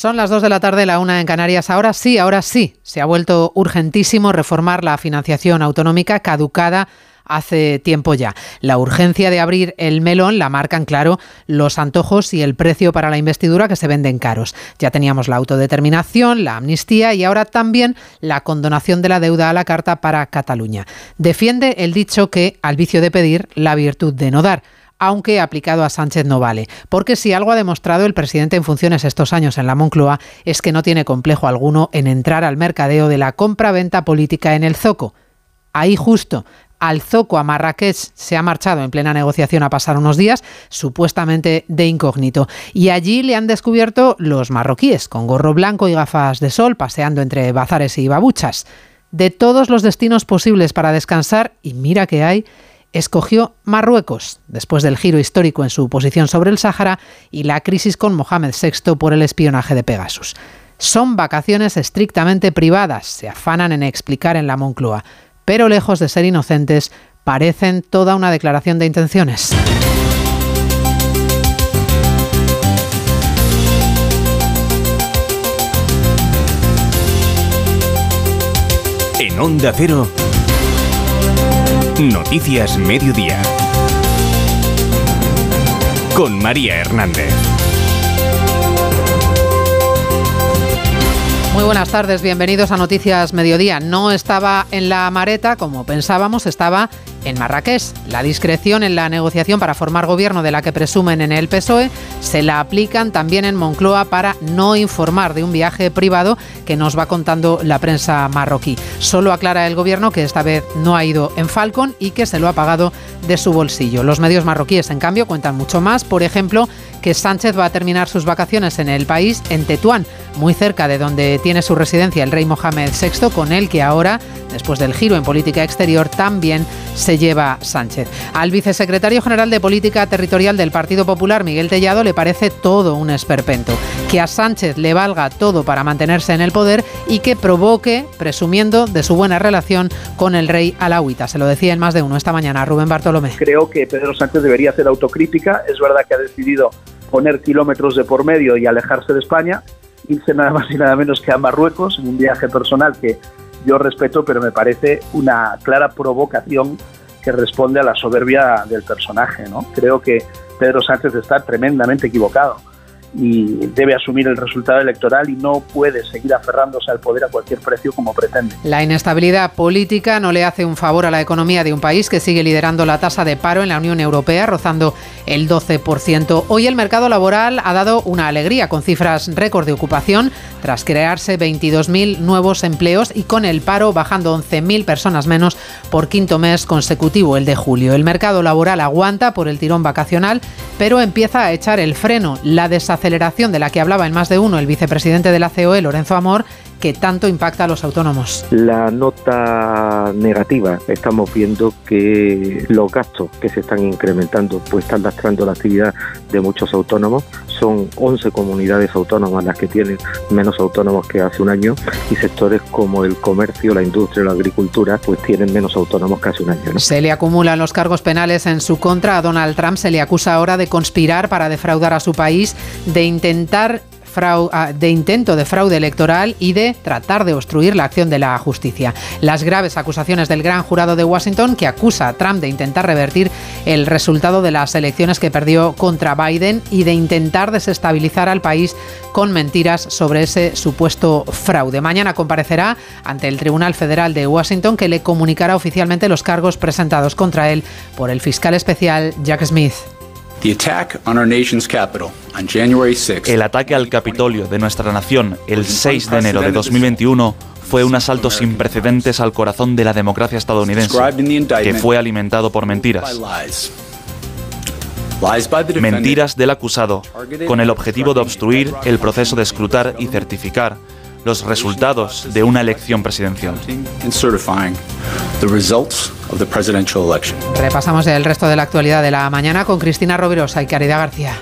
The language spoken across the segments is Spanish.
Son las 2 de la tarde, la una en Canarias. Ahora sí, ahora sí, se ha vuelto urgentísimo reformar la financiación autonómica caducada hace tiempo ya. La urgencia de abrir el melón la marcan, claro, los antojos y el precio para la investidura que se venden caros. Ya teníamos la autodeterminación, la amnistía y ahora también la condonación de la deuda a la carta para Cataluña. Defiende el dicho que al vicio de pedir, la virtud de no dar aunque aplicado a Sánchez no vale. Porque si algo ha demostrado el presidente en funciones estos años en la Moncloa es que no tiene complejo alguno en entrar al mercadeo de la compra-venta política en el zoco. Ahí justo, al Zoco a Marrakech se ha marchado en plena negociación a pasar unos días, supuestamente de incógnito. Y allí le han descubierto los marroquíes, con gorro blanco y gafas de sol, paseando entre bazares y babuchas. De todos los destinos posibles para descansar, y mira que hay, escogió Marruecos, después del giro histórico en su posición sobre el Sáhara y la crisis con Mohamed VI por el espionaje de Pegasus. Son vacaciones estrictamente privadas, se afanan en explicar en la Moncloa, pero lejos de ser inocentes, parecen toda una declaración de intenciones. En Onda Cero. Noticias Mediodía. Con María Hernández. Muy buenas tardes, bienvenidos a Noticias Mediodía. No estaba en la mareta como pensábamos, estaba en Marrakech. La discreción en la negociación para formar gobierno de la que presumen en el PSOE se la aplican también en Moncloa para no informar de un viaje privado que nos va contando la prensa marroquí. Solo aclara el gobierno que esta vez no ha ido en Falcon y que se lo ha pagado de su bolsillo. Los medios marroquíes, en cambio, cuentan mucho más. Por ejemplo, que Sánchez va a terminar sus vacaciones en el país, en Tetuán, muy cerca de donde tiene su residencia el rey Mohamed VI, con el que ahora, después del giro en política exterior, también se lleva Sánchez. Al vicesecretario general de Política Territorial del Partido Popular, Miguel Tellado, le parece todo un esperpento. Que a Sánchez le valga todo para mantenerse en el poder y que provoque, presumiendo de su buena relación con el rey alauita. Se lo decía en más de uno esta mañana Rubén Bartolomé. Creo que Pedro Sánchez debería hacer autocrítica. Es verdad que ha decidido poner kilómetros de por medio y alejarse de España, irse nada más y nada menos que a Marruecos en un viaje personal que yo respeto, pero me parece una clara provocación que responde a la soberbia del personaje. ¿no? Creo que Pedro Sánchez está tremendamente equivocado y debe asumir el resultado electoral y no puede seguir aferrándose al poder a cualquier precio como pretende. La inestabilidad política no le hace un favor a la economía de un país que sigue liderando la tasa de paro en la Unión Europea, rozando el 12%. Hoy el mercado laboral ha dado una alegría con cifras récord de ocupación tras crearse 22.000 nuevos empleos y con el paro bajando 11.000 personas menos por quinto mes consecutivo, el de julio. El mercado laboral aguanta por el tirón vacacional, pero empieza a echar el freno. La aceleración de la que hablaba en más de uno el vicepresidente de la COE, Lorenzo Amor, que tanto impacta a los autónomos. La nota negativa, estamos viendo que los gastos que se están incrementando pues están lastrando la actividad de muchos autónomos. Son 11 comunidades autónomas las que tienen menos autónomos que hace un año y sectores como el comercio, la industria, la agricultura pues tienen menos autónomos que hace un año. Se le acumulan los cargos penales en su contra. A Donald Trump se le acusa ahora de conspirar para defraudar a su país, de intentar de intento de fraude electoral y de tratar de obstruir la acción de la justicia. Las graves acusaciones del gran jurado de Washington que acusa a Trump de intentar revertir el resultado de las elecciones que perdió contra Biden y de intentar desestabilizar al país con mentiras sobre ese supuesto fraude. Mañana comparecerá ante el Tribunal Federal de Washington que le comunicará oficialmente los cargos presentados contra él por el fiscal especial Jack Smith. El ataque al Capitolio de nuestra nación el 6 de enero de 2021 fue un asalto sin precedentes al corazón de la democracia estadounidense, que fue alimentado por mentiras. Mentiras del acusado, con el objetivo de obstruir el proceso de escrutar y certificar los resultados de una elección presidencial. Repasamos el resto de la actualidad de la mañana con Cristina Rovirosa y Caridad García.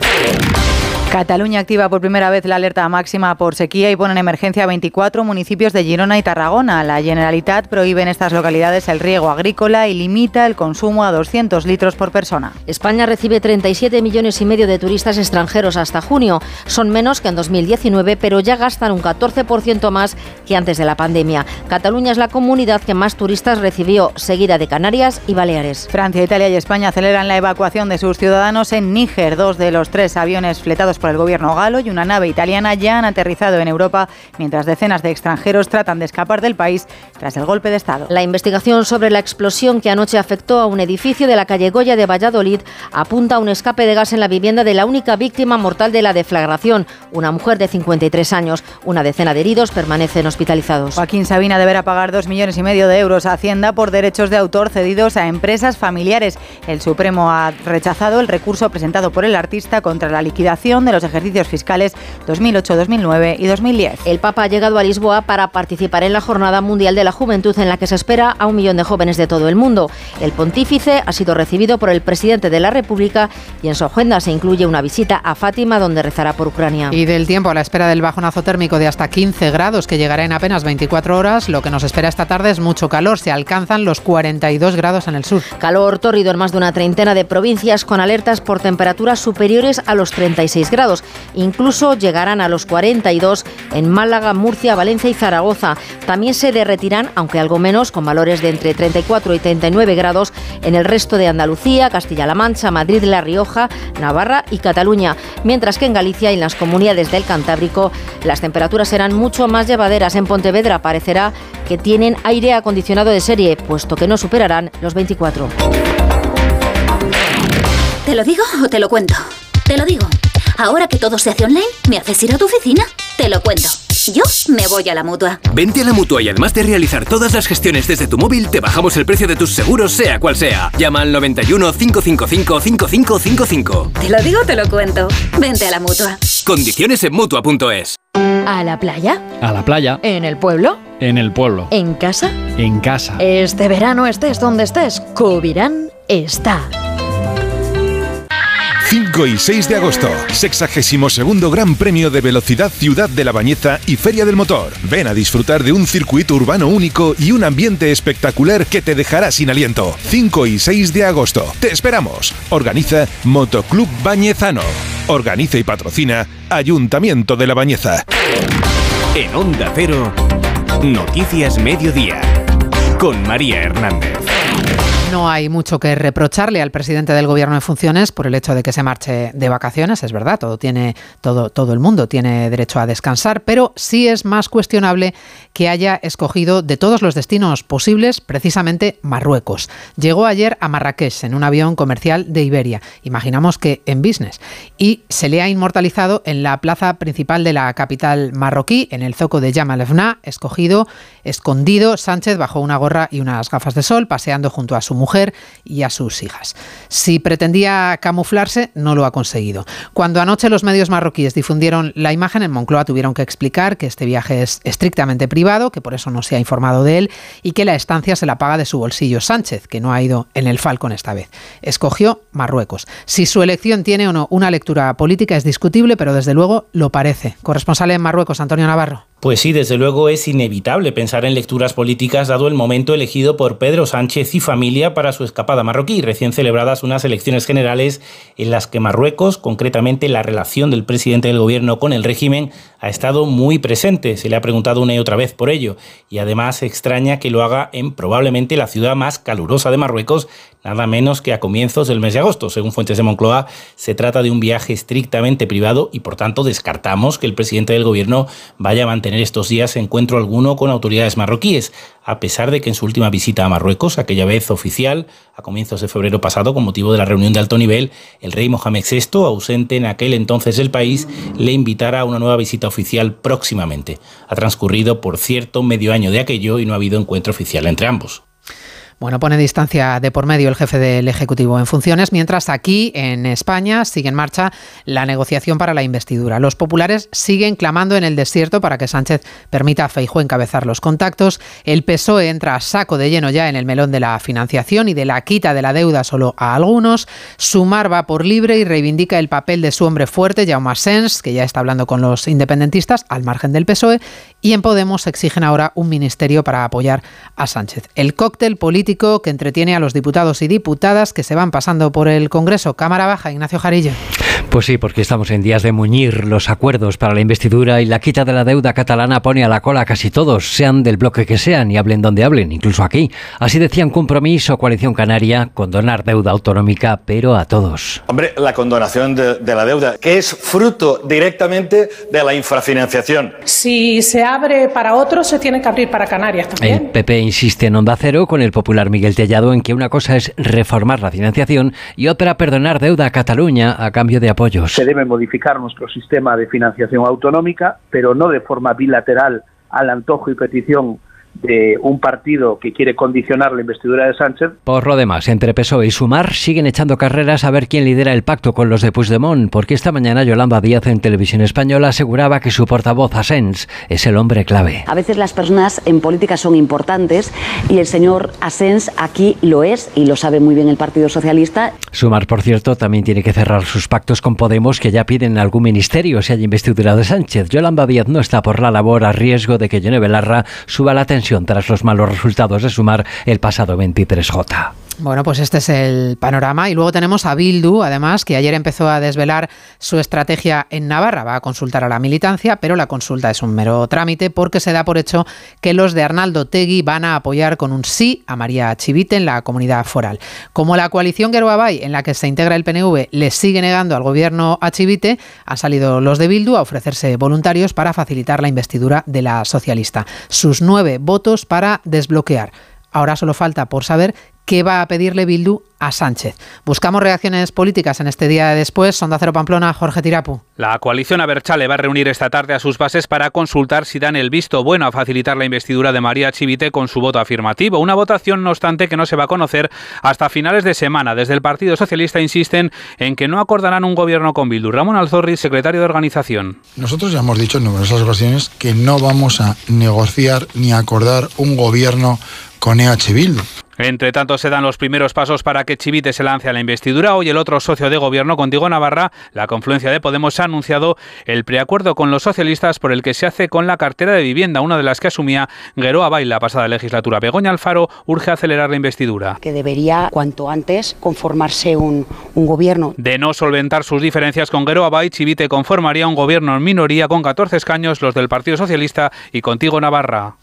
Cataluña activa por primera vez la alerta máxima por sequía y pone en emergencia a 24 municipios de Girona y Tarragona. La Generalitat prohíbe en estas localidades el riego agrícola y limita el consumo a 200 litros por persona. España recibe 37 millones y medio de turistas extranjeros hasta junio. Son menos que en 2019, pero ya gastan un 14% más que antes de la pandemia. Cataluña es la comunidad que más turistas recibió, seguida de Canarias y Baleares. Francia, Italia y España aceleran la evacuación de sus ciudadanos en Níger. Dos de los tres aviones fletados por el gobierno galo y una nave italiana ya han aterrizado en Europa, mientras decenas de extranjeros tratan de escapar del país tras el golpe de Estado. La investigación sobre la explosión que anoche afectó a un edificio de la calle Goya de Valladolid apunta a un escape de gas en la vivienda de la única víctima mortal de la deflagración, una mujer de 53 años. Una decena de heridos permanecen hospitalizados. Joaquín Sabina deberá pagar dos millones y medio de euros a Hacienda por derechos de autor cedidos a empresas familiares. El Supremo ha rechazado el recurso presentado por el artista contra la liquidación de los ejercicios fiscales 2008, 2009 y 2010. El Papa ha llegado a Lisboa para participar en la Jornada Mundial de la Juventud en la que se espera a un millón de jóvenes de todo el mundo. El pontífice ha sido recibido por el presidente de la República y en su agenda se incluye una visita a Fátima donde rezará por Ucrania. Y del tiempo a la espera del bajonazo térmico de hasta 15 grados que llegará en apenas 24 horas, lo que nos espera esta tarde es mucho calor. Se alcanzan los 42 grados en el sur. Calor tórrido en más de una treintena de provincias con alertas por temperaturas superiores a los 36 grados. Incluso llegarán a los 42 en Málaga, Murcia, Valencia y Zaragoza. También se derretirán, aunque algo menos, con valores de entre 34 y 39 grados en el resto de Andalucía, Castilla-La Mancha, Madrid, La Rioja, Navarra y Cataluña. Mientras que en Galicia y en las comunidades del Cantábrico las temperaturas serán mucho más llevaderas. En Pontevedra parecerá que tienen aire acondicionado de serie, puesto que no superarán los 24. ¿Te lo digo o te lo cuento? Te lo digo. Ahora que todo se hace online, ¿me haces ir a tu oficina? Te lo cuento. Yo me voy a la mutua. Vente a la mutua y además de realizar todas las gestiones desde tu móvil, te bajamos el precio de tus seguros, sea cual sea. Llama al 91 555 5555. Te lo digo, te lo cuento. Vente a la mutua. Condiciones en mutua.es. ¿A la playa? A la playa. ¿En el pueblo? En el pueblo. ¿En casa? En casa. Este verano estés donde estés, Cubirán está. 5 y 6 de agosto, 62 Gran Premio de Velocidad Ciudad de la Bañeza y Feria del Motor. Ven a disfrutar de un circuito urbano único y un ambiente espectacular que te dejará sin aliento. 5 y 6 de agosto. Te esperamos. Organiza Motoclub Bañezano. Organiza y patrocina Ayuntamiento de la Bañeza. En Onda Cero, Noticias Mediodía, con María Hernández. No hay mucho que reprocharle al presidente del gobierno en funciones por el hecho de que se marche de vacaciones, es verdad, todo tiene todo todo el mundo tiene derecho a descansar, pero sí es más cuestionable que haya escogido de todos los destinos posibles precisamente Marruecos. Llegó ayer a Marrakech en un avión comercial de Iberia, imaginamos que en business, y se le ha inmortalizado en la plaza principal de la capital marroquí, en el zoco de Yamal Efna, escogido, escondido Sánchez bajo una gorra y unas gafas de sol, paseando junto a su mujer y a sus hijas. Si pretendía camuflarse, no lo ha conseguido. Cuando anoche los medios marroquíes difundieron la imagen, en Moncloa tuvieron que explicar que este viaje es estrictamente privado, que por eso no se ha informado de él y que la estancia se la paga de su bolsillo Sánchez, que no ha ido en el Falcon esta vez. Escogió Marruecos. Si su elección tiene o no una lectura política es discutible, pero desde luego lo parece. Corresponsal en Marruecos, Antonio Navarro. Pues sí, desde luego es inevitable pensar en lecturas políticas dado el momento elegido por Pedro Sánchez y familia para su escapada marroquí, recién celebradas unas elecciones generales en las que Marruecos, concretamente la relación del presidente del gobierno con el régimen, ha estado muy presente. Se le ha preguntado una y otra vez por ello. Y además extraña que lo haga en probablemente la ciudad más calurosa de Marruecos, nada menos que a comienzos del mes de agosto. Según fuentes de Moncloa, se trata de un viaje estrictamente privado y por tanto descartamos que el presidente del gobierno vaya a mantener estos días encuentro alguno con autoridades marroquíes, a pesar de que en su última visita a Marruecos, aquella vez oficial, a comienzos de febrero pasado, con motivo de la reunión de alto nivel, el rey Mohamed VI, ausente en aquel entonces del país, le invitara a una nueva visita oficial próximamente. Ha transcurrido, por cierto, medio año de aquello y no ha habido encuentro oficial entre ambos. Bueno, pone distancia de por medio el jefe del Ejecutivo en funciones, mientras aquí en España sigue en marcha la negociación para la investidura. Los populares siguen clamando en el desierto para que Sánchez permita a Feijóo encabezar los contactos. El PSOE entra a saco de lleno ya en el melón de la financiación y de la quita de la deuda solo a algunos. Sumar va por libre y reivindica el papel de su hombre fuerte, Jaume Sens, que ya está hablando con los independentistas al margen del PSOE. Y en Podemos exigen ahora un ministerio para apoyar a Sánchez. El cóctel político que entretiene a los diputados y diputadas que se van pasando por el Congreso. Cámara Baja, Ignacio Jarillo. Pues sí, porque estamos en días de muñir. Los acuerdos para la investidura y la quita de la deuda catalana pone a la cola a casi todos, sean del bloque que sean y hablen donde hablen, incluso aquí. Así decían Compromiso, Coalición Canaria, condonar deuda autonómica, pero a todos. Hombre, la condonación de, de la deuda, que es fruto directamente de la infrafinanciación. Si se abre para otros, se tiene que abrir para Canarias también. El PP insiste en Onda Cero con el popular Miguel Tellado en que una cosa es reformar la financiación y otra perdonar deuda a Cataluña a cambio de Se debe modificar nuestro sistema de financiación autonómica, pero no de forma bilateral al antojo y petición de un partido que quiere condicionar la investidura de Sánchez. Por lo demás, entre PSOE y Sumar siguen echando carreras a ver quién lidera el pacto con los de Puigdemont, porque esta mañana Yolanda Díaz en Televisión Española aseguraba que su portavoz Asens es el hombre clave. A veces las personas en política son importantes y el señor Asens aquí lo es y lo sabe muy bien el Partido Socialista. Sumar, por cierto, también tiene que cerrar sus pactos con Podemos que ya piden algún ministerio si hay investidura de Sánchez. Yolanda Díaz no está por la labor a riesgo de que Yone Belarra suba la tensión tras los malos resultados de sumar el pasado 23J. Bueno, pues este es el panorama. Y luego tenemos a Bildu, además, que ayer empezó a desvelar su estrategia en Navarra. Va a consultar a la militancia, pero la consulta es un mero trámite porque se da por hecho que los de Arnaldo Tegui van a apoyar con un sí a María Chivite en la comunidad foral. Como la coalición Geroabay, en la que se integra el PNV, le sigue negando al gobierno a Chivite, han salido los de Bildu a ofrecerse voluntarios para facilitar la investidura de la socialista. Sus nueve votos para desbloquear. Ahora solo falta por saber qué va a pedirle Bildu a Sánchez. Buscamos reacciones políticas en este día de después. Sonda Cero Pamplona, Jorge Tirapu. La coalición Aberchale va a reunir esta tarde a sus bases para consultar si dan el visto bueno a facilitar la investidura de María Chivite con su voto afirmativo. Una votación, no obstante, que no se va a conocer hasta finales de semana. Desde el Partido Socialista insisten en que no acordarán un gobierno con Bildu. Ramón Alzorri, secretario de organización. Nosotros ya hemos dicho en numerosas ocasiones que no vamos a negociar ni acordar un gobierno con EH Bildu. Entre tanto, se dan los primeros pasos para que Chivite se lance a la investidura. Hoy el otro socio de gobierno, Contigo Navarra, la confluencia de Podemos, ha anunciado el preacuerdo con los socialistas por el que se hace con la cartera de vivienda, una de las que asumía Gueroa Bail la pasada legislatura. Begoña Alfaro urge acelerar la investidura. Que debería, cuanto antes, conformarse un, un gobierno. De no solventar sus diferencias con Gueroa Bail, Chivite conformaría un gobierno en minoría con 14 escaños, los del Partido Socialista y Contigo Navarra.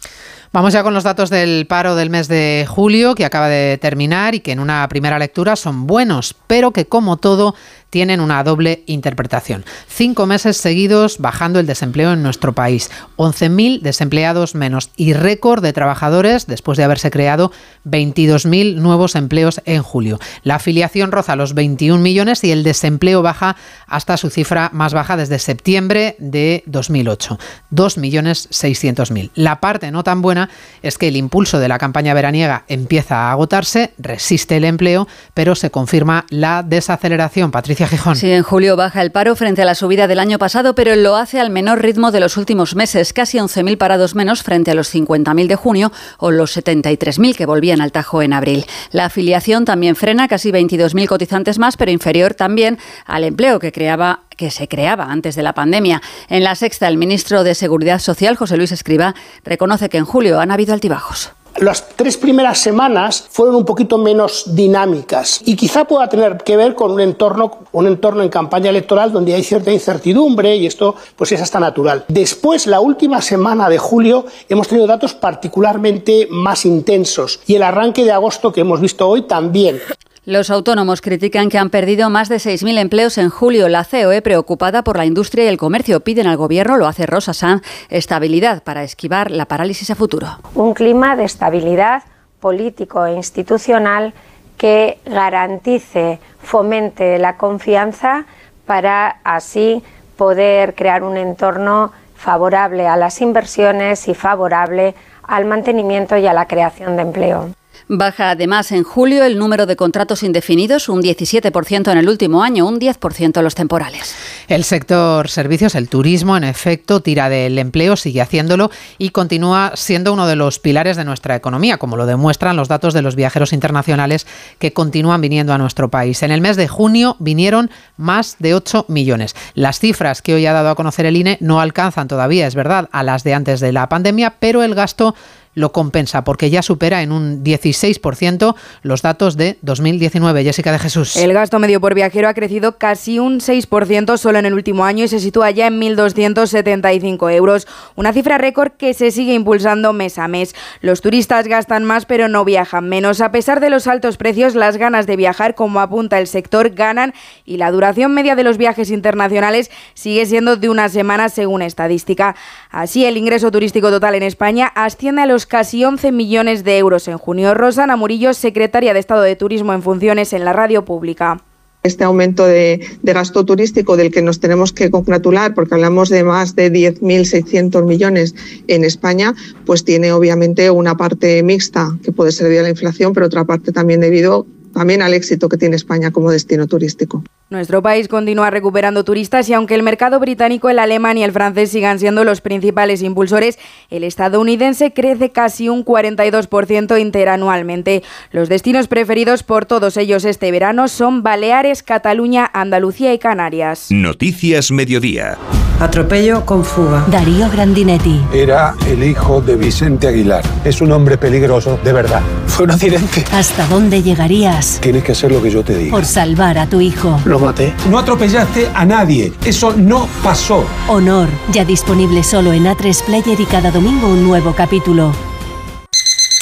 Vamos ya con los datos del paro del mes de julio, que acaba de terminar y que en una primera lectura son buenos, pero que como todo tienen una doble interpretación. Cinco meses seguidos bajando el desempleo en nuestro país. 11.000 desempleados menos y récord de trabajadores después de haberse creado 22.000 nuevos empleos en julio. La afiliación roza los 21 millones y el desempleo baja hasta su cifra más baja desde septiembre de 2008, 2.600.000. La parte no tan buena es que el impulso de la campaña veraniega empieza a agotarse, resiste el empleo, pero se confirma la desaceleración. Gijón. Sí, en julio baja el paro frente a la subida del año pasado, pero lo hace al menor ritmo de los últimos meses, casi 11.000 parados menos frente a los 50.000 de junio o los 73.000 que volvían al Tajo en abril. La afiliación también frena, casi 22.000 cotizantes más, pero inferior también al empleo que creaba que se creaba antes de la pandemia. En la sexta, el ministro de Seguridad Social, José Luis Escriba, reconoce que en julio han habido altibajos. Las tres primeras semanas fueron un poquito menos dinámicas y quizá pueda tener que ver con un entorno, un entorno en campaña electoral donde hay cierta incertidumbre y esto pues es hasta natural. Después, la última semana de julio hemos tenido datos particularmente más intensos y el arranque de agosto que hemos visto hoy también. Los autónomos critican que han perdido más de 6.000 empleos en julio. La COE, preocupada por la industria y el comercio, piden al Gobierno, lo hace Rosa Sanz, estabilidad para esquivar la parálisis a futuro. Un clima de estabilidad político e institucional que garantice, fomente la confianza para así poder crear un entorno favorable a las inversiones y favorable al mantenimiento y a la creación de empleo. Baja además en julio el número de contratos indefinidos, un 17% en el último año, un 10% los temporales. El sector servicios, el turismo, en efecto, tira del empleo, sigue haciéndolo y continúa siendo uno de los pilares de nuestra economía, como lo demuestran los datos de los viajeros internacionales que continúan viniendo a nuestro país. En el mes de junio vinieron más de 8 millones. Las cifras que hoy ha dado a conocer el INE no alcanzan todavía, es verdad, a las de antes de la pandemia, pero el gasto lo compensa porque ya supera en un 16% los datos de 2019. Jessica de Jesús. El gasto medio por viajero ha crecido casi un 6% solo en el último año y se sitúa ya en 1.275 euros, una cifra récord que se sigue impulsando mes a mes. Los turistas gastan más pero no viajan menos. A pesar de los altos precios, las ganas de viajar, como apunta el sector, ganan y la duración media de los viajes internacionales sigue siendo de una semana según estadística. Así, el ingreso turístico total en España asciende a casi 11 millones de euros en junio. Rosana Murillo, secretaria de Estado de Turismo en funciones en la radio pública este aumento de, de, gasto turístico del que nos tenemos que congratular, porque hablamos de más de 10.600 millones en España, pues tiene obviamente una parte mixta, que puede ser debido a la inflación, pero otra parte también debido también al éxito que tiene España como destino turístico. Nuestro país continúa recuperando turistas y aunque el mercado británico, el alemán y el francés sigan siendo los principales impulsores, el estadounidense crece casi un 42% interanualmente. Los destinos preferidos por todos ellos este verano son Baleares, Cataluña, Andalucía y Canarias. Noticias Mediodía. Atropello con fuga. Darío Grandinetti. Era el hijo de Vicente Aguilar. Es un hombre peligroso, de verdad. Fue un accidente. ¿Hasta dónde llegarías? Tienes que hacer lo que yo te diga. Por salvar a tu hijo. Lo maté. No atropellaste a nadie. Eso no pasó. Honor. Ya disponible solo en A3 Player y cada domingo un nuevo capítulo.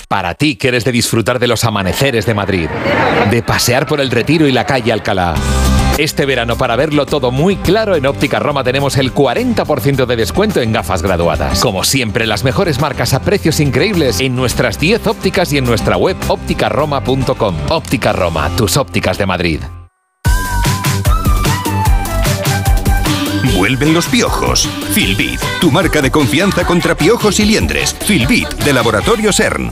Para ti que eres de disfrutar de los amaneceres de Madrid, de pasear por el Retiro y la calle Alcalá. Este verano, para verlo todo muy claro, en Óptica Roma tenemos el 40% de descuento en gafas graduadas. Como siempre, las mejores marcas a precios increíbles en nuestras 10 ópticas y en nuestra web ópticaroma.com. Óptica Roma, tus ópticas de Madrid. Vuelven los piojos. Filbit, tu marca de confianza contra piojos y liendres. Filbit, de Laboratorio CERN.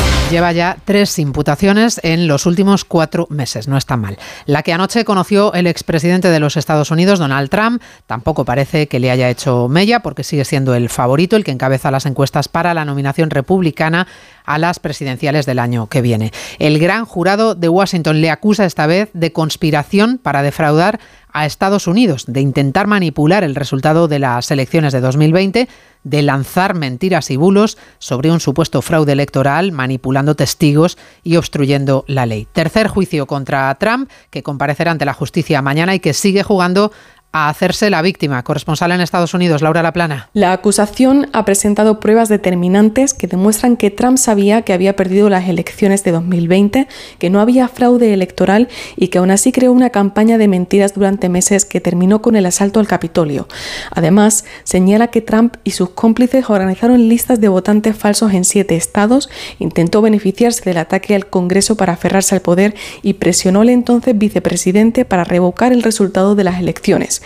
Lleva ya tres imputaciones en los últimos cuatro meses, no está mal. La que anoche conoció el expresidente de los Estados Unidos, Donald Trump, tampoco parece que le haya hecho mella porque sigue siendo el favorito, el que encabeza las encuestas para la nominación republicana a las presidenciales del año que viene. El gran jurado de Washington le acusa esta vez de conspiración para defraudar a Estados Unidos, de intentar manipular el resultado de las elecciones de 2020, de lanzar mentiras y bulos sobre un supuesto fraude electoral, manipulando testigos y obstruyendo la ley. Tercer juicio contra Trump, que comparecerá ante la justicia mañana y que sigue jugando a hacerse la víctima. Corresponsal en Estados Unidos, Laura Laplana. La acusación ha presentado pruebas determinantes que demuestran que Trump sabía que había perdido las elecciones de 2020, que no había fraude electoral y que aún así creó una campaña de mentiras durante meses que terminó con el asalto al Capitolio. Además, señala que Trump y sus cómplices organizaron listas de votantes falsos en siete estados, intentó beneficiarse del ataque al Congreso para aferrarse al poder y presionó al entonces vicepresidente para revocar el resultado de las elecciones.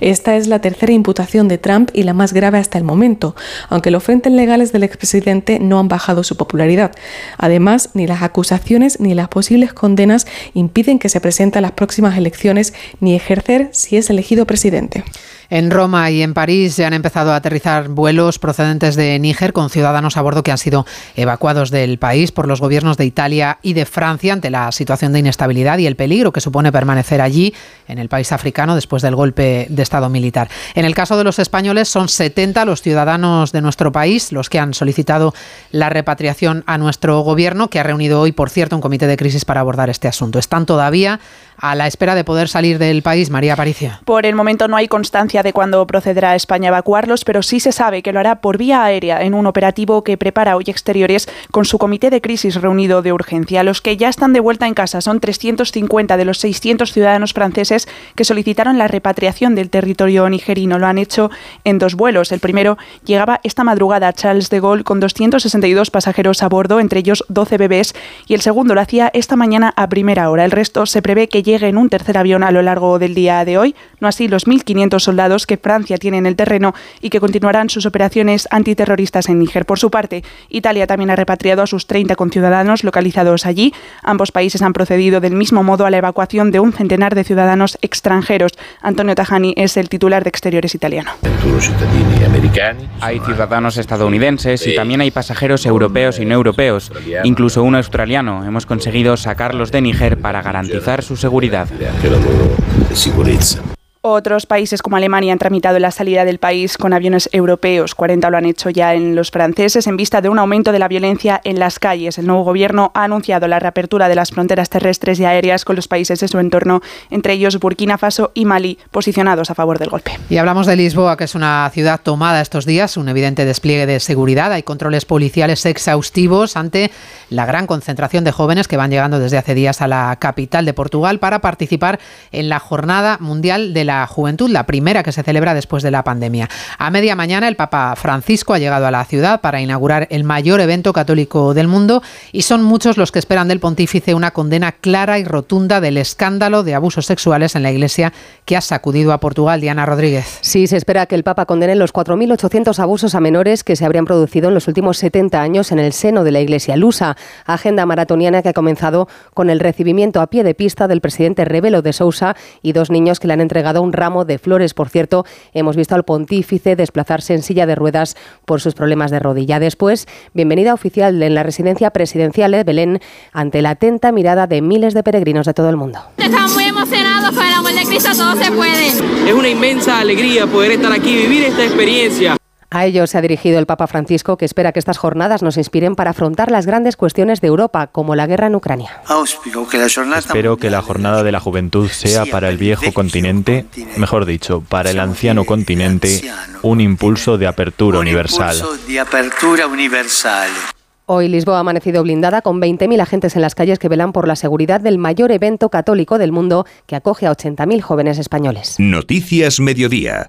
Esta es la tercera imputación de Trump y la más grave hasta el momento, aunque los frentes legales del expresidente no han bajado su popularidad. Además, ni las acusaciones ni las posibles condenas impiden que se presente a las próximas elecciones ni ejercer si es elegido presidente. En Roma y en París ya han empezado a aterrizar vuelos procedentes de Níger con ciudadanos a bordo que han sido evacuados del país por los gobiernos de Italia y de Francia ante la situación de inestabilidad y el peligro que supone permanecer allí, en el país africano, después del golpe de Estado militar. En el caso de los españoles, son 70 los ciudadanos de nuestro país los que han solicitado la repatriación a nuestro gobierno, que ha reunido hoy, por cierto, un comité de crisis para abordar este asunto. Están todavía a la espera de poder salir del país, María Aparicio. Por el momento no hay constancia fecha de cuándo procederá a España a evacuarlos, pero sí se sabe que lo hará por vía aérea en un operativo que prepara hoy Exteriores con su comité de crisis reunido de urgencia. Los que ya están de vuelta en casa son 350 de los 600 ciudadanos franceses que solicitaron la repatriación del territorio nigerino. Lo han hecho en dos vuelos. El primero llegaba esta madrugada a Charles de Gaulle con 262 pasajeros a bordo, entre ellos 12 bebés, y el segundo lo hacía esta mañana a primera hora. El resto se prevé que llegue en un tercer avión a lo largo del día de hoy, no así los 1.500 soldados que Francia tiene en el terreno y que continuarán sus operaciones antiterroristas en Níger. Por su parte, Italia también ha repatriado a sus 30 conciudadanos localizados allí. Ambos países han procedido del mismo modo a la evacuación de un centenar de ciudadanos extranjeros. Antonio Tajani es el titular de Exteriores italiano. Hay ciudadanos estadounidenses y también hay pasajeros europeos y no europeos, incluso un australiano. Hemos conseguido sacarlos de Níger para garantizar su seguridad. Otros países como Alemania han tramitado la salida del país con aviones europeos. 40 lo han hecho ya en los franceses en vista de un aumento de la violencia en las calles. El nuevo gobierno ha anunciado la reapertura de las fronteras terrestres y aéreas con los países de su entorno, entre ellos Burkina Faso y Mali, posicionados a favor del golpe. Y hablamos de Lisboa, que es una ciudad tomada estos días, un evidente despliegue de seguridad. Hay controles policiales exhaustivos ante la gran concentración de jóvenes que van llegando desde hace días a la capital de Portugal para participar en la Jornada Mundial de la Juventud, la primera que se celebra después de la pandemia. A media mañana el Papa Francisco ha llegado a la ciudad para inaugurar el mayor evento católico del mundo y son muchos los que esperan del pontífice una condena clara y rotunda del escándalo de abusos sexuales en la Iglesia que ha sacudido a Portugal. Diana Rodríguez. Sí, se espera que el Papa condene los 4.800 abusos a menores que se habrían producido en los últimos 70 años en el seno de la Iglesia lusa. Agenda maratoniana que ha comenzado con el recibimiento a pie de pista del presidente Rebelo de Sousa y dos niños que le han entregado un ramo de flores. Por cierto, hemos visto al pontífice desplazarse en silla de ruedas por sus problemas de rodilla. Después, bienvenida oficial en la residencia presidencial de Belén ante la atenta mirada de miles de peregrinos de todo el mundo. Estamos muy emocionados con el amor de Cristo, todo se puede. Es una inmensa alegría poder estar aquí y vivir esta experiencia. A ello se ha dirigido el Papa Francisco, que espera que estas jornadas nos inspiren para afrontar las grandes cuestiones de Europa, como la guerra en Ucrania. Espero que la jornada de la juventud sea para el viejo continente, mejor dicho, para el anciano continente, un impulso de apertura universal. Hoy Lisboa ha amanecido blindada con 20.000 agentes en las calles que velan por la seguridad del mayor evento católico del mundo que acoge a 80.000 jóvenes españoles. Noticias Mediodía.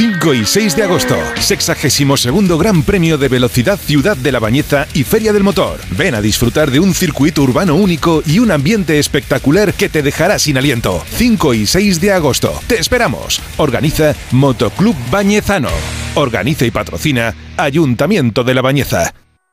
5 y 6 de agosto, 62 Gran Premio de Velocidad Ciudad de la Bañeza y Feria del Motor. Ven a disfrutar de un circuito urbano único y un ambiente espectacular que te dejará sin aliento. 5 y 6 de agosto. Te esperamos. Organiza Motoclub Bañezano. Organiza y patrocina Ayuntamiento de la Bañeza.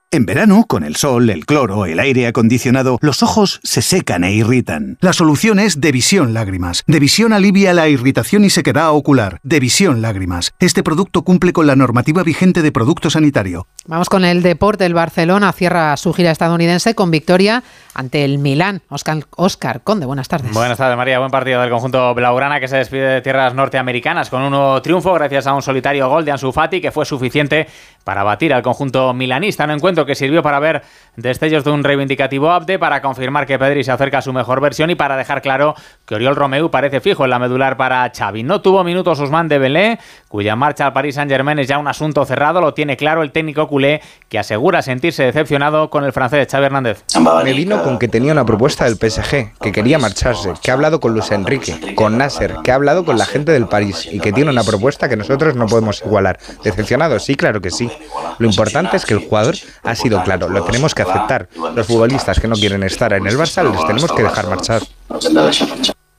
En verano, con el sol, el cloro, el aire acondicionado, los ojos se secan e irritan. La solución es Devisión Lágrimas. Devisión alivia la irritación y sequedad ocular. Devisión Lágrimas. Este producto cumple con la normativa vigente de producto sanitario. Vamos con el deporte. El Barcelona cierra su gira estadounidense con victoria ante el Milán. Oscar, Oscar Conde, buenas tardes. Buenas tardes, María. Buen partido del conjunto blaugrana que se despide de tierras norteamericanas con un nuevo triunfo gracias a un solitario gol de Ansu Fati que fue suficiente para batir al conjunto milanista. Un encuentro que sirvió para ver destellos de un reivindicativo Abde, para confirmar que Pedri se acerca a su mejor versión y para dejar claro que Oriol Romeu parece fijo en la medular para Xavi. No tuvo minutos Usman de Belé, cuya marcha al Paris Saint-Germain es ya un asunto cerrado, lo tiene claro el técnico culé, que asegura sentirse decepcionado con el francés Xavi Hernández. Me vino con que tenía una propuesta del PSG, que quería marcharse, que ha hablado con Luis Enrique, con Nasser, que ha hablado con la gente del París y que tiene una propuesta que nosotros no podemos igualar. ¿Decepcionado? Sí, claro que sí. Lo importante es que el jugador ha sido claro, lo tenemos que aceptar. Los futbolistas que no quieren estar en el Barça les tenemos que dejar marchar.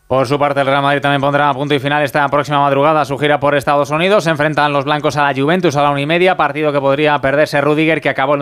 Por su parte, el Real Madrid también pondrá a punto y final esta próxima madrugada su gira por Estados Unidos. Se enfrentan los blancos a la Juventus a la una y media, partido que podría perderse Rudiger, que acabó el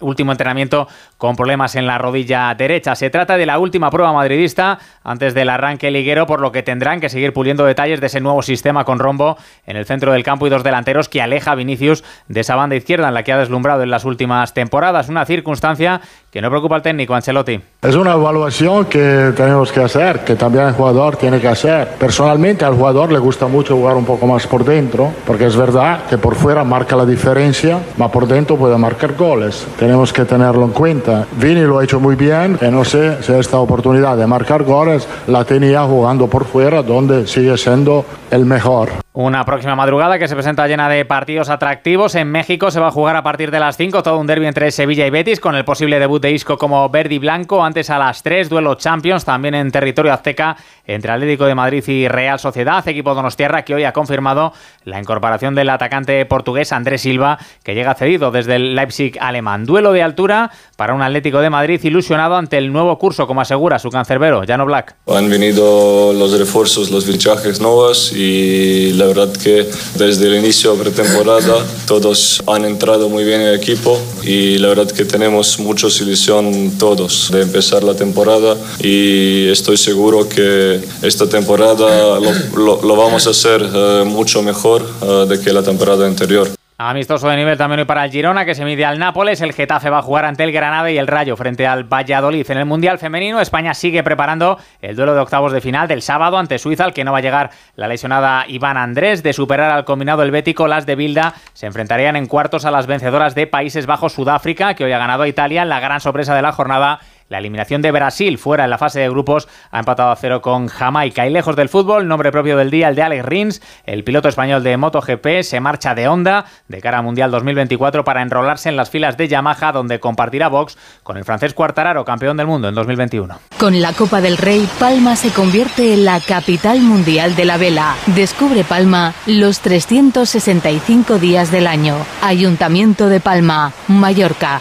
último entrenamiento con problemas en la rodilla derecha. Se trata de la última prueba madridista antes del arranque liguero, por lo que tendrán que seguir puliendo detalles de ese nuevo sistema con rombo en el centro del campo y dos delanteros que aleja Vinicius de esa banda izquierda en la que ha deslumbrado en las últimas temporadas. Una circunstancia que no preocupa al técnico Ancelotti. Es una evaluación que tenemos que hacer, que también ha jugado jugador tiene que hacer. Personalmente al jugador le gusta mucho jugar un poco más por dentro, porque es verdad que por fuera marca la diferencia, pero por dentro puede marcar goles. Tenemos que tenerlo en cuenta. Vini lo ha hecho muy bien, y no sé si esta oportunidad de marcar goles la tenía jugando por fuera, donde sigue siendo el mejor. Una próxima madrugada que se presenta llena de partidos atractivos. En México se va a jugar a partir de las 5 todo un derby entre Sevilla y Betis con el posible debut de Isco como verde blanco. Antes a las 3 duelo Champions también en territorio azteca entre Atlético de Madrid y Real Sociedad, equipo Donostierra que hoy ha confirmado la incorporación del atacante portugués Andrés Silva que llega cedido desde el Leipzig alemán. Duelo de altura para un Atlético de Madrid ilusionado ante el nuevo curso como asegura su cancerbero, Jano Black. Han venido los refuerzos, los fichajes nuevos y la verdad que desde el inicio de pretemporada todos han entrado muy bien en el equipo y la verdad que tenemos mucha ilusión todos de empezar la temporada y estoy seguro que esta temporada lo, vamos a hacer eh, mucho mejor eh, de que la temporada anterior. Amistoso de nivel también hoy para el Girona, que se mide al Nápoles. El Getafe va a jugar ante el Granada y el Rayo frente al Valladolid. En el Mundial Femenino, España sigue preparando el duelo de octavos de final del sábado ante Suiza, al que no va a llegar la lesionada Iván Andrés. De superar al combinado helvético, las de Bilda se enfrentarían en cuartos a las vencedoras de Países Bajos Sudáfrica, que hoy ha ganado a Italia. La gran sorpresa de la jornada la eliminación de Brasil fuera en la fase de grupos ha empatado a cero con Jamaica. Y lejos del fútbol, nombre propio del día, el de Alex Rins, el piloto español de MotoGP, se marcha de Honda de cara al Mundial 2024 para enrolarse en las filas de Yamaha, donde compartirá box con el francés Cuartararo, campeón del mundo en 2021. Con la Copa del Rey, Palma se convierte en la capital mundial de la vela. Descubre Palma los 365 días del año. Ayuntamiento de Palma, Mallorca.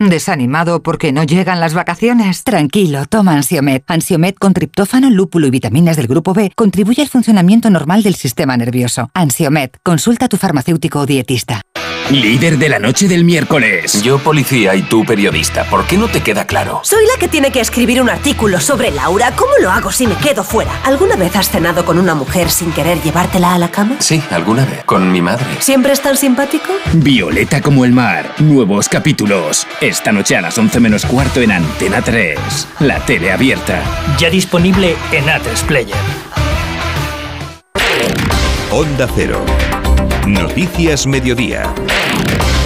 ¿Desanimado porque no llegan las vacaciones? Tranquilo, toma Ansiomet. Ansiomet con triptófano, lúpulo y vitaminas del grupo B contribuye al funcionamiento normal del sistema nervioso. Ansiomet, consulta a tu farmacéutico o dietista. Líder de la noche del miércoles. Yo policía y tú periodista. ¿Por qué no te queda claro? Soy la que tiene que escribir un artículo sobre Laura. ¿Cómo lo hago si me quedo fuera? ¿Alguna vez has cenado con una mujer sin querer llevártela a la cama? Sí, alguna vez. Con mi madre. ¿Siempre es tan simpático? Violeta como el mar. Nuevos capítulos. Esta noche a las 11 menos cuarto en Antena 3. La tele abierta. Ya disponible en a Player. Onda Cero. Noticias Mediodía.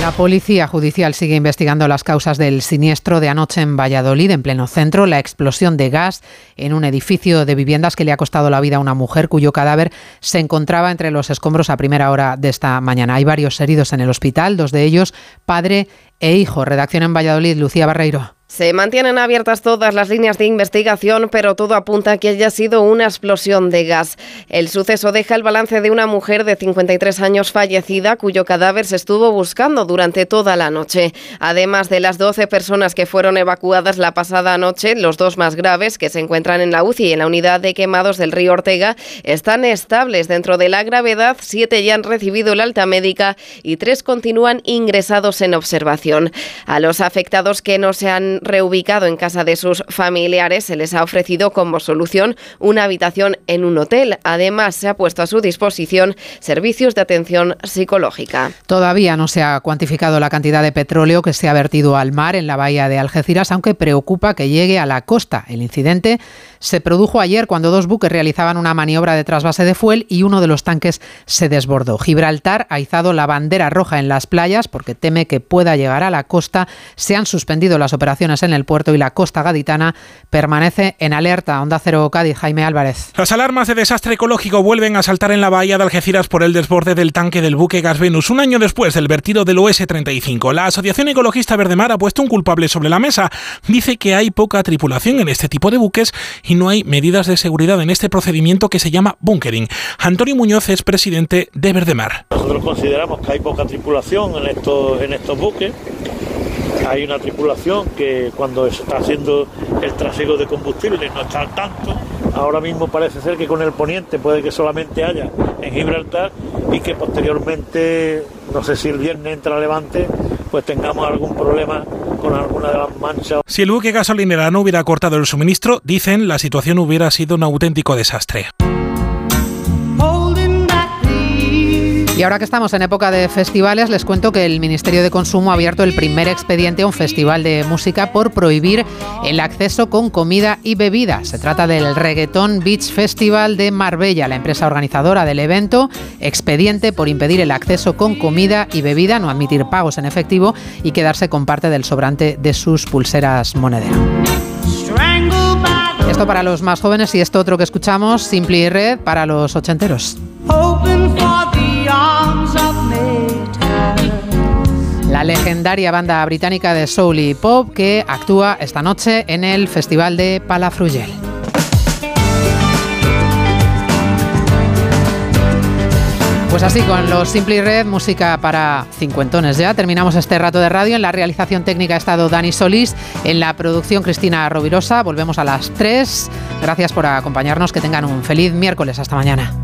La Policía Judicial sigue investigando las causas del siniestro de anoche en Valladolid, en pleno centro, la explosión de gas en un edificio de viviendas que le ha costado la vida a una mujer cuyo cadáver se encontraba entre los escombros a primera hora de esta mañana. Hay varios heridos en el hospital, dos de ellos padre e hijo. Redacción en Valladolid, Lucía Barreiro. Se mantienen abiertas todas las líneas de investigación, pero todo apunta a que haya sido una explosión de gas. El suceso deja el balance de una mujer de 53 años fallecida, cuyo cadáver se estuvo buscando durante toda la noche. Además de las 12 personas que fueron evacuadas la pasada noche, los dos más graves, que se encuentran en la UCI y en la unidad de quemados del río Ortega, están estables dentro de la gravedad. Siete ya han recibido el alta médica y tres continúan ingresados en observación. A los afectados que no se han reubicado en casa de sus familiares, se les ha ofrecido como solución una habitación en un hotel. Además, se ha puesto a su disposición servicios de atención psicológica. Todavía no se ha cuantificado la cantidad de petróleo que se ha vertido al mar en la bahía de Algeciras, aunque preocupa que llegue a la costa. El incidente se produjo ayer cuando dos buques realizaban una maniobra de trasvase de fuel y uno de los tanques se desbordó. Gibraltar ha izado la bandera roja en las playas porque teme que pueda llegar a la costa. Se han suspendido las operaciones en el puerto y la costa gaditana permanece en alerta. Onda Cero Cádiz, Jaime Álvarez. Las alarmas de desastre ecológico vuelven a saltar en la bahía de Algeciras por el desborde del tanque del buque Gas Venus un año después del vertido del OS-35. La Asociación Ecologista Verdemar ha puesto un culpable sobre la mesa. Dice que hay poca tripulación en este tipo de buques y no hay medidas de seguridad en este procedimiento que se llama bunkering. Antonio Muñoz es presidente de Verdemar. Nosotros consideramos que hay poca tripulación en estos, en estos buques. Hay una tripulación que cuando está haciendo el trasiego de combustible no está al tanto. Ahora mismo parece ser que con el poniente puede que solamente haya en Gibraltar y que posteriormente, no sé si el viernes entra Levante, pues tengamos algún problema con alguna de las manchas. Si el buque gasolinera no hubiera cortado el suministro, dicen, la situación hubiera sido un auténtico desastre. Y ahora que estamos en época de festivales, les cuento que el Ministerio de Consumo ha abierto el primer expediente a un festival de música por prohibir el acceso con comida y bebida. Se trata del Reggaeton Beach Festival de Marbella, la empresa organizadora del evento. Expediente por impedir el acceso con comida y bebida, no admitir pagos en efectivo y quedarse con parte del sobrante de sus pulseras monedero. Esto para los más jóvenes y esto otro que escuchamos, Simply Red, para los ochenteros. La legendaria banda británica de soul y pop que actúa esta noche en el Festival de Palafrugell. Pues así, con los Simply Red, música para cincuentones ya. Terminamos este rato de radio. En la realización técnica ha estado Dani Solís, en la producción Cristina Rovirosa. Volvemos a las 3. Gracias por acompañarnos. Que tengan un feliz miércoles. Hasta mañana.